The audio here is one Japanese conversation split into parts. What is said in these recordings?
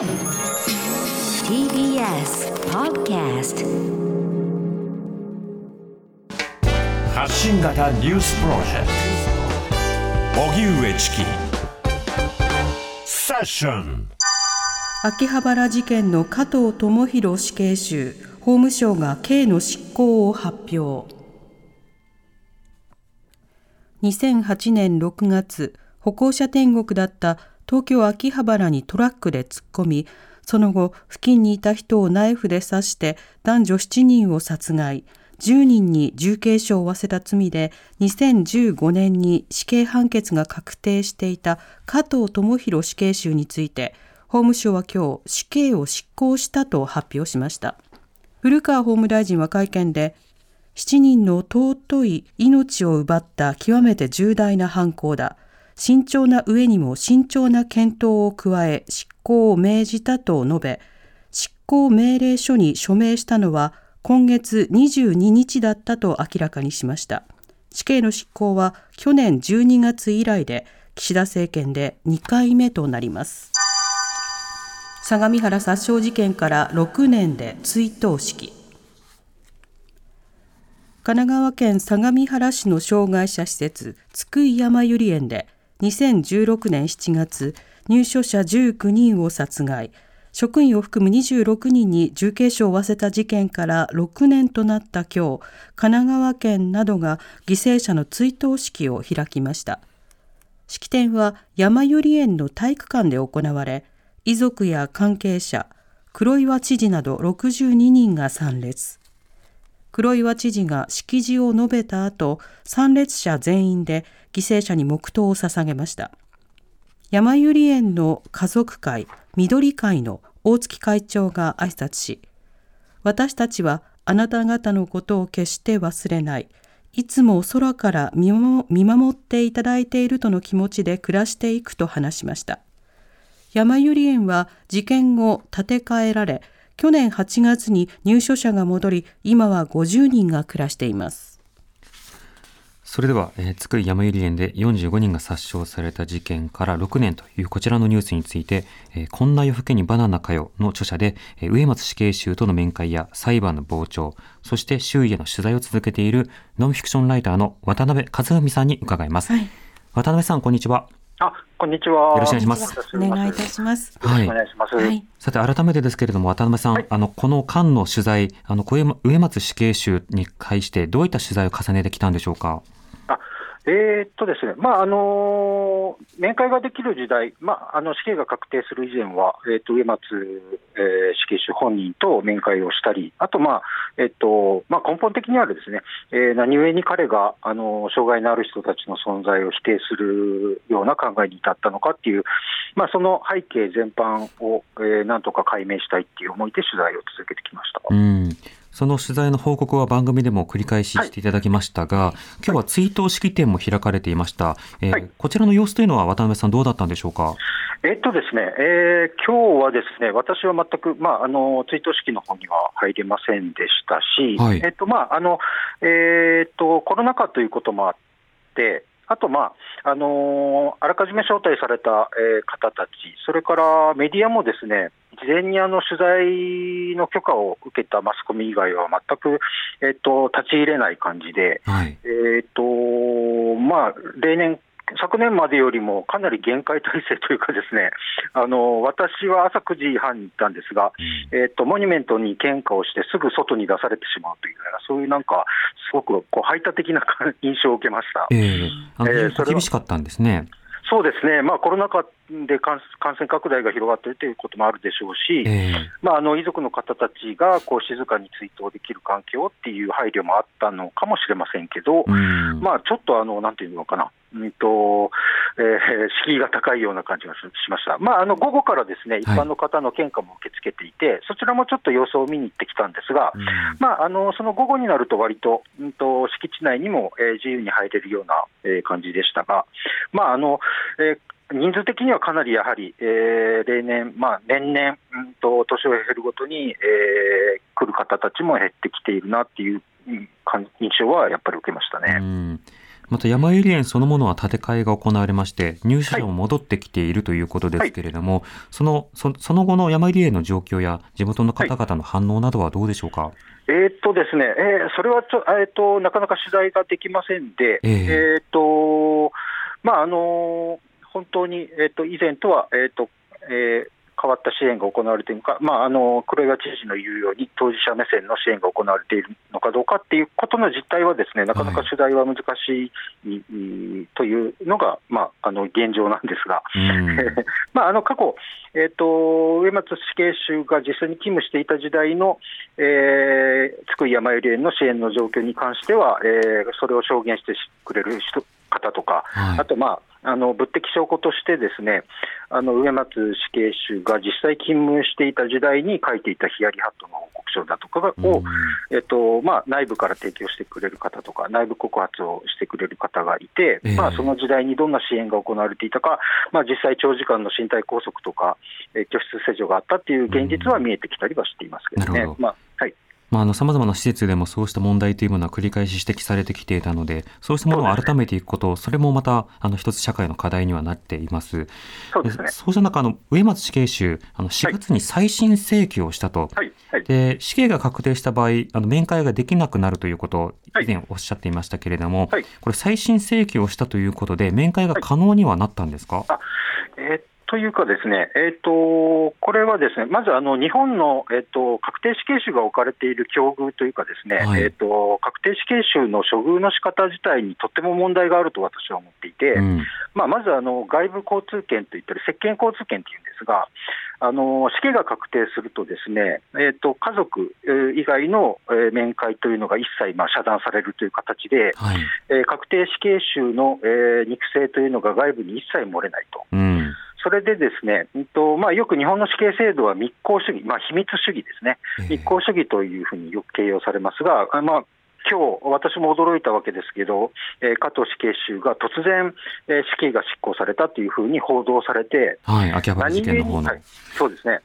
TBS Podcast 発信型ニュースプロジェクト。荻上チキ。セッション。秋葉原事件の加藤智博死刑囚。法務省が刑の執行を発表。2008年6月歩行者天国だった東京秋葉原にトラックで突っ込みその後付近にいた人をナイフで刺して男女7人を殺害。10人に重軽傷を負わせた罪で2015年に死刑判決が確定していた加藤智博死刑囚について法務省は今日死刑を執行したと発表しました。古川法務大臣は会見で7人の尊い命を奪った極めて重大な犯行だ。慎重な上にも慎重な検討を加え執行を命じたと述べ執行命令書に署名したのは今月22日だったと明らかにしました。死刑の執行は去年12月以来で岸田政権で2回目となります。相模原殺傷事件から6年で追悼式。神奈川県相模原市の障害者施設津久井やまゆり園で2016年7月入所者19人を殺害。職員を含む26人に重軽傷を負わせた事件から6年となった今日神奈川県などが犠牲者の追悼式を開きました。式典は山ゆり園の体育館で行われ遺族や関係者黒岩知事など62人が参列。黒岩知事が式辞を述べた後参列者全員で犠牲者に黙祷を捧げました。山ゆり園の家族会緑会の大月会長が挨拶し私たちはあなた方のことを決して忘れない。いつも空から見守っていただいているとの気持ちで暮らしていくと話しました。山ゆり園は事件後建て替えられ去年8月に入所者が戻り今は50人が暮らしています。それでは、えー、津久井やまゆり園で45人が殺傷された事件から6年というこちらのニュースについて、えー、こんな夜更けにバナナかよの著者で、えー、植松死刑囚との面会や裁判の傍聴、そして周囲への取材を続けているノンフィクションライターの渡辺和文さんに伺います。はい、渡辺さん、こんにちは。あ、こんにちは。よろしくお願いします。お願いいたします。はい。お願いします。はい、さて、改めてですけれども、渡辺さん、はい、あの、この間の取材、あの、植松死刑囚に対して、どういった取材を重ねてきたんでしょうか？えー、っとですね、まああの面会ができる時代、まあ、あの死刑が確定する以前は、えー、っと植松、えー、死刑囚本人と面会をしたり、あと、まあえっとまあ、根本的にはですね、えー、何故に彼が、あの障害のある人たちの存在を否定するような考えに至ったのかっていう、まあ、その背景全般を、えー、なんとか解明したいっていう思いで取材を続けてきました。うんその取材の報告は番組でも繰り返ししていただきましたが、はい、今日は追悼式典も開かれていました、えーはい、こちらの様子というのは渡辺さん、どうだったんでしょうか？えっとですね、えー、今日はですね、私は全く、まあ、あの追悼式の方には入れませんでしたし、はい、えっとまああのえー、っとコロナ禍ということもあって、あと、まああのー、あらかじめ招待された、えー、方たち、それからメディアもですね事前にあの取材の許可を受けたマスコミ以外は全く、えーと、立ち入れない感じで、はい、えーとまあ、例年、昨年までよりもかなり厳戒態勢というか、ですねあの私は朝9時半に行ったんですが、うん、えーと、モニュメントに献花をして、すぐ外に出されてしまうというような、そういうなんか、すごくこう排他的な印象を受けました。えー、えー、厳しかったんですね。そうですね、まあ、コロナ禍で感染拡大が広がっているということもあるでしょうし、えー、まあ、あの遺族の方たちがこう静かに追悼できる環境っていう配慮もあったのかもしれませんけど、まあ、ちょっとあのなんていうのかな、うんとえー、敷居が高いような感じがしました、まあ、あの午後からですね一般の方の献花も受け付けていて、はい、そちらもちょっと様子を見に行ってきたんですが、まあ、あのその午後になると、割と,、うんと敷地内にも、えー、自由に入れるような、えー、感じでしたが、まああのえー人数的にはかなりやはり、えー、例年、まあ、年々、うんと、年を減るごとに、えー、来る方たちも減ってきているなっていう印象はやっぱり受けましたね。また山ゆり園そのものは建て替えが行われまして、入所者も戻ってきているということですけれども、はい、そのそその後の山ゆり園の状況や地元の方々の反応などはどうでしょうか？はいえー、っとですね、えー、それはちょ、えー、っとなかなか取材ができませんで、えー、えー、っとまああの本当に、えっと以前とは、えっとえー変わった支援が行われているのか、まあ、あの黒岩知事の言うように、当事者目線の支援が行われているのかどうかっていうことの実態は、ですねなかなか取材は難しい、というのが、まあ、あの現状なんですが、まあ、あの過去、えーと、上松死刑囚が実際に勤務していた時代の、えー、津久井やまゆり園の支援の状況に関しては、えー、それを証言してくれる人方とか、はい、あと、まあ、あの物的証拠としてですねあの植松死刑囚が実際勤務していた時代に書いていたヒヤリハットの報告書だとかを、えっとまあ、内部から提供してくれる方とか内部告発をしてくれる方がいて、えー、まあ、その時代にどんな支援が行われていたか、まあ、実際長時間の身体拘束とか、えー、居室施除があったっていう現実は見えてきたりはしていますけどね。まあはいまあ、あの、様々な施設でもそうした問題というものは繰り返し指摘されてきていたので、そうしたものを改めていくこと、それもまた、あの、一つ社会の課題にはなっています。そうですね。そうした中、あの、植松死刑囚、あの、4月に再審請求をしたと。はい。はい、で、死刑が確定した場合、あの、面会ができなくなるということを以前おっしゃっていましたけれども、はい、これ再審請求をしたということで、面会が可能にはなったんですか、はい、えー、というかですね、えーと、これはですねまずあの日本の、えーと、確定死刑囚が置かれている境遇というか、ですね、はい、えーと、確定死刑囚の処遇の仕方自体にとっても問題があると私は思っていて、うん、まあ、まずあの外部交通権といったり、接見交通権というんですが、あの死刑が確定すると、ですね、えー、と家族以外の面会というのが一切まあ遮断されるという形で、はい、えー、確定死刑囚の、えー、肉声というのが外部に一切漏れないと。うんそれでですね、うんとまあ、よく日本の死刑制度は密航主義、まあ、秘密主義ですね、密航主義というふうによく形容されますが、まあ今日私も驚いたわけですけど、えー、加藤死刑囚が突然、えー、死刑が執行されたというふうに報道されて、はい、秋葉原事件の方の、はい、そうですね。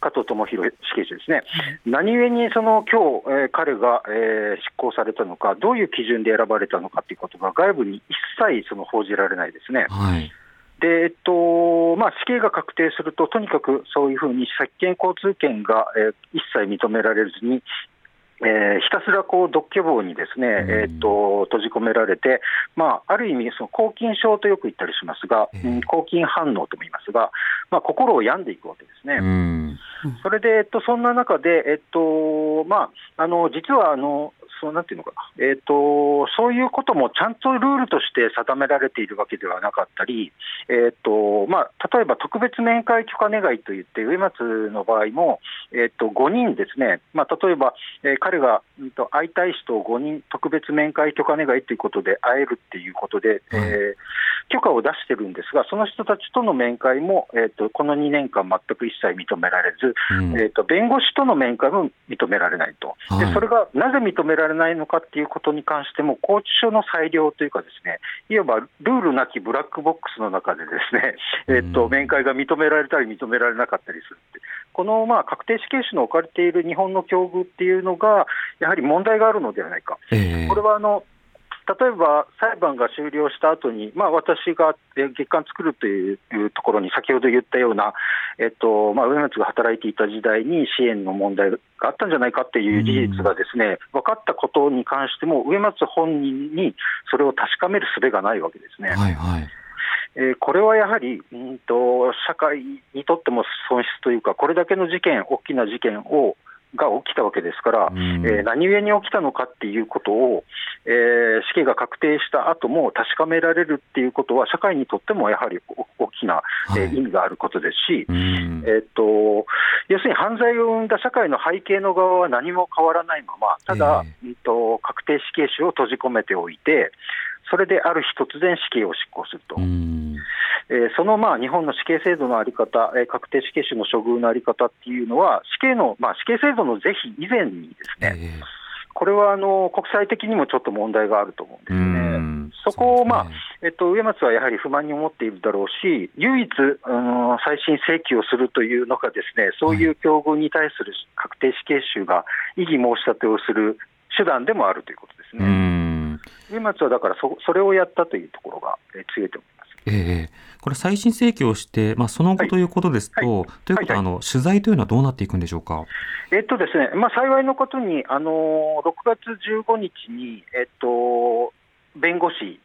加藤智弘死刑囚ですね、何故にその今日、えー、彼が、えー、執行されたのか、どういう基準で選ばれたのかということが外部に一切その報じられないですね。はいでえっとまあ、死刑が確定すると、とにかくそういうふうに接見交通権が、えー、一切認められずに、えー、ひたすらこう独居房にですね、えーと、閉じ込められて、まあ、ある意味、その抗菌症とよく言ったりしますが、うん、抗菌反応とも言いますが、まあ、心を病んでいくわけですね。それで、えっと、そんな中で、えっとまあ、あの実はあのそうなんていうのかな、えーと、そういうこともちゃんとルールとして定められているわけではなかったり、えーとまあ、例えば特別面会許可願いといって、植松の場合も、えーと、5人ですね、まあ、例えば、えー、彼が、うん、と会いたい人を5人、特別面会許可願いということで会えるっていうことで、えー、許可を出してるんですが、その人たちとの面会も、えーと、この2年間、全く一切認められず、うん、えーと、弁護士との面会も認められないと、でそれがなぜ認められないのかっていうことに関しても、拘置所の裁量というか、ですねいわばルールなきブラックボックスの中で、ですね、えーと、面会が認められたり、認められなかったりするって。このまあ確定死刑囚の置かれている日本の境遇っていうのが、やはり問題があるのではないか、えー、これはあの例えば裁判が終了した後に、まあ、私が月間作るというところに、先ほど言ったような、えっとまあ、上松が働いていた時代に支援の問題があったんじゃないかっていう事実がですね、分かったことに関しても、上松本人にそれを確かめる術がないわけですね。はいはい。えー、これはやはり、うんと、社会にとっても損失というか、これだけの事件、大きな事件をが起きたわけですから、うん、えー、何故に起きたのかっていうことを、えー、死刑が確定した後も確かめられるっていうことは、社会にとってもやはり大きな、意味があることですし、うん、えーと、要するに犯罪を生んだ社会の背景の側は何も変わらないまま、ただ、えー、と確定死刑囚を閉じ込めておいて、それである日突然死刑を執行すると。えー、そのまあ日本の死刑制度の在り方、えー、確定死刑囚の処遇の在り方っていうのは、死刑の、まあ、死刑制度の是非以前にですね、えー、これはあの国際的にもちょっと問題があると思うんですね。そこを、まあ、ね、えっと、上松はやはり不満に思っているだろうし、唯一、うん、再審請求をするというのがですね、そういう境遇に対する確定死刑囚が異議申し立てをする手段でもあるということですね。上松はだからそそれをやったというところが、えー、強いと思います。ええこれ、再審請求をして、まあ、その後ということですと、はい。はい、ということは、あの取材というのはどうなっていくんでしょうか？えっとですね、まあ、幸いのことに、あの6月15日に、えっと、弁護士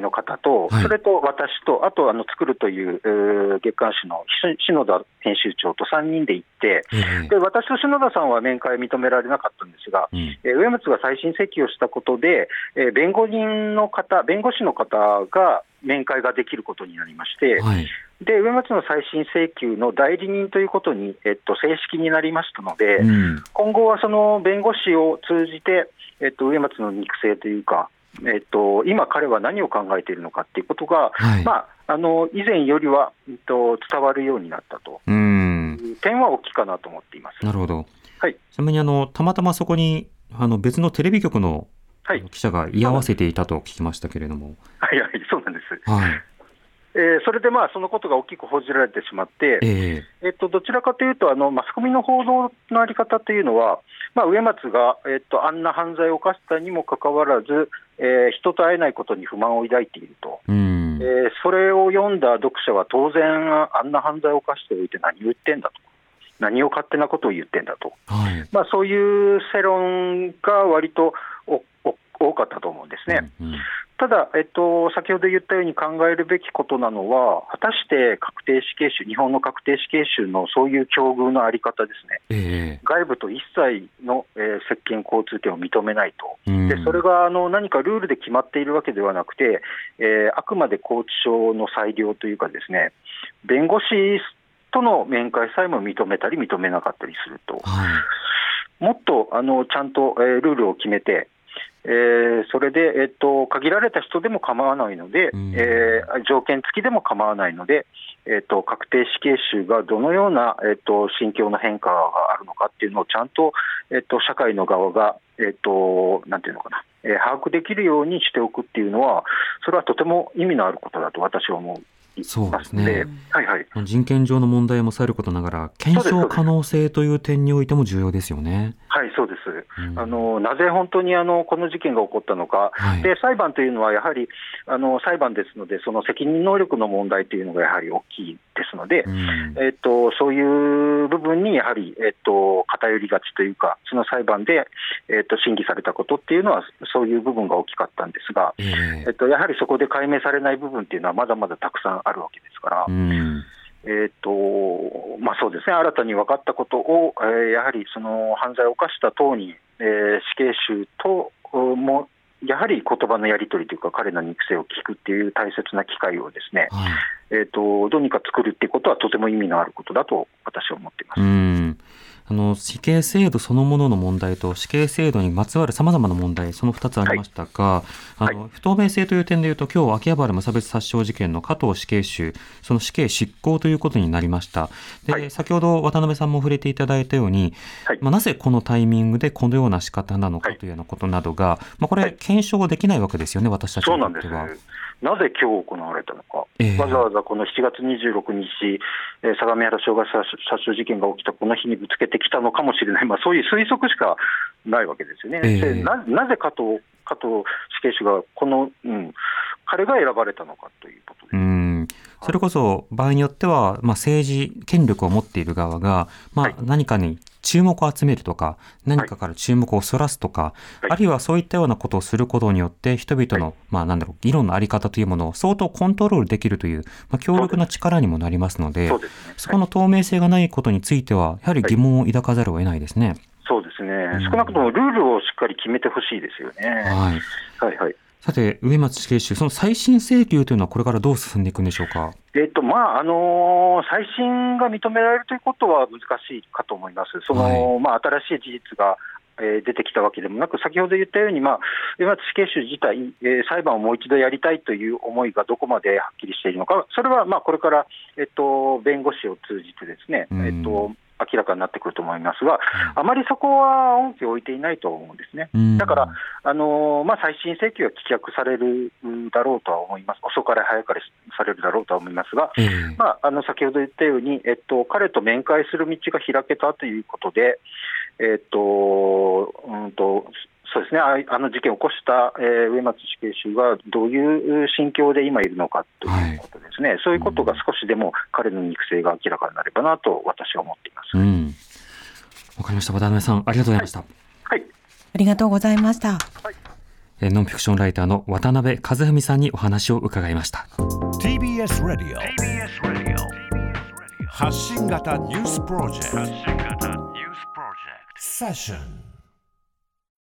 の方と、それと私と、あとあの作るという月刊誌の篠田編集長と3人で行って、で私と篠田さんは面会認められなかったんですが、うん、上松が再審請求をしたことで、弁護人の方、弁護士の方が面会ができることになりまして、はい、で上松の再審請求の代理人ということに、えっと、正式になりましたので、うん、今後はその弁護士を通じて、えっと、上松の肉声というか、えっと、今、彼は何を考えているのかっていうことが、はい、まあ、あの以前よりは、えっと、伝わるようになったと。いう点は大きいかなと思っています。なるほど、はい、ちなみにあのたまたまそこにあの別のテレビ局の記者が居合わせていたと聞きましたけれども。はい、はい、そうなんです。はい。えー、それでまあそのことが大きく報じられてしまって、えー、えっと、どちらかというとあの、マスコミの報道の在り方というのは、まあ、植松が、えっと、あんな犯罪を犯したにもかかわらず、えー、人と会えないことに不満を抱いていると、えー、それを読んだ読者は当然、あんな犯罪を犯しておいて何を言ってんだと。何を勝手なことを言ってんだと、はい、まあ、そういう世論が割と多かったと思うんですね。うんうん、ただ、えっと、先ほど言ったように考えるべきことなのは、果たして確定死刑囚、日本の確定死刑囚のそういう境遇のあり方ですね、えー、外部と一切の、えー、接見交通権を認めないと、でそれがあの何かルールで決まっているわけではなくて、えー、あくまで拘置所の裁量というか、ですね弁護士との面会さえも認めたり認めなかったりすると。はい。もっとあのちゃんと、えー、ルールを決めて、えー、それで、えっと、限られた人でも構わないので、うん、えー、条件付きでも構わないので、えっと、確定死刑囚がどのような、えっと、心境の変化があるのかっていうのをちゃんと、えっと、社会の側が、えっと、なんていうのかな、えー、把握できるようにしておくっていうのは、それはとても意味のあることだと私は思う。そうですね、はいはい、人権上の問題もさることながら、検証可能性という点においても重要ですよね。はい、そうです。うん、あのなぜ本当にあのこの事件が起こったのか、はい、で裁判というのはやはりあの裁判ですので、その責任能力の問題というのがやはり大きいですので、うん、えっと、そういう部分にやはり、えっと、偏りがちというか、その裁判で、えっと、審議されたことっていうのは、そういう部分が大きかったんですが、えー、えっと、やはりそこで解明されない部分っていうのは、まだまだたくさんあるわけですから。うんえーとまあ、そうですね、新たに分かったことを、えー、やはりその犯罪を犯した党に、えー、死刑囚とも、やはり言葉のやり取りというか、彼の肉声を聞くっていう大切な機会をですね、はい、えーと、どうにか作るっていうことは、とても意味のあることだと私は思っています。うんあの死刑制度そのものの問題と死刑制度にまつわるさまざまな問題、その2つありましたが、はい、あの不透明性という点でいうと、今日秋葉原無差別殺傷事件の加藤死刑囚、その死刑執行ということになりました。で、はい、先ほど渡辺さんも触れていただいたように、はい、まあ、なぜこのタイミングでこのような仕方なのかというようなことなどが、まあ、これ、検証できないわけですよね、私たちにとっては。なぜ今日行われたのか、えー、わざわざこの7月26日、えー、相模原障害殺傷事件が起きたこの日にぶつけてきたのかもしれない、まあ、そういう推測しかないわけですよね。えー、ななぜ加藤加藤死刑囚がこの、うん、彼が選ばれたのかということです。うん。それこそ場合によっては、まあ、政治、権力を持っている側が、まあ、何かに注目を集めるとか、何かから注目をそらすとか、はい、あるいはそういったようなことをすることによって、人々の、はい、まあなんだろう、議論のあり方というものを相当コントロールできるという、まあ、強力な力にもなりますので、そ、ね、この透明性がないことについては、やはり疑問を抱かざるを得ないですね。そうですね、少なくともルールをしっかり決めてほしいですよね。はい、はいはいさて、上松死刑囚、その再審請求というのは、これからどう進んでいくんでしょうか？えっとまああのー、再審が認められるということは難しいかと思います、その、はい、まあ、新しい事実が、えー、出てきたわけでもなく、先ほど言ったように、まあ、上松死刑囚自体、えー、裁判をもう一度やりたいという思いがどこまではっきりしているのか、それはまあこれから、えっと、弁護士を通じてですね、えっと明らかになってくると思いますが、あまりそこは重きを置いていないと思うんですね。だから、あのまあ、再審請求は棄却されるだろうとは思います、遅かれ早かれされるだろうとは思いますが、まあ、あの先ほど言ったように、えっと、彼と面会する道が開けたということで、えっとうんとそうですね、あの事件を起こした、えー、植松死刑囚がどういう心境で今いるのかということですね、はい、そういうことが少しでも彼の肉声が明らかになればなと私は思っています。わ、うん、かりました、渡辺さん、ありがとうございました。はい、はい、ありがとうございました。はい、ノンフィクションライターの渡辺和文さんにお話を伺いました。TBS ラディオ発信型ニュースプロジェクト。セッション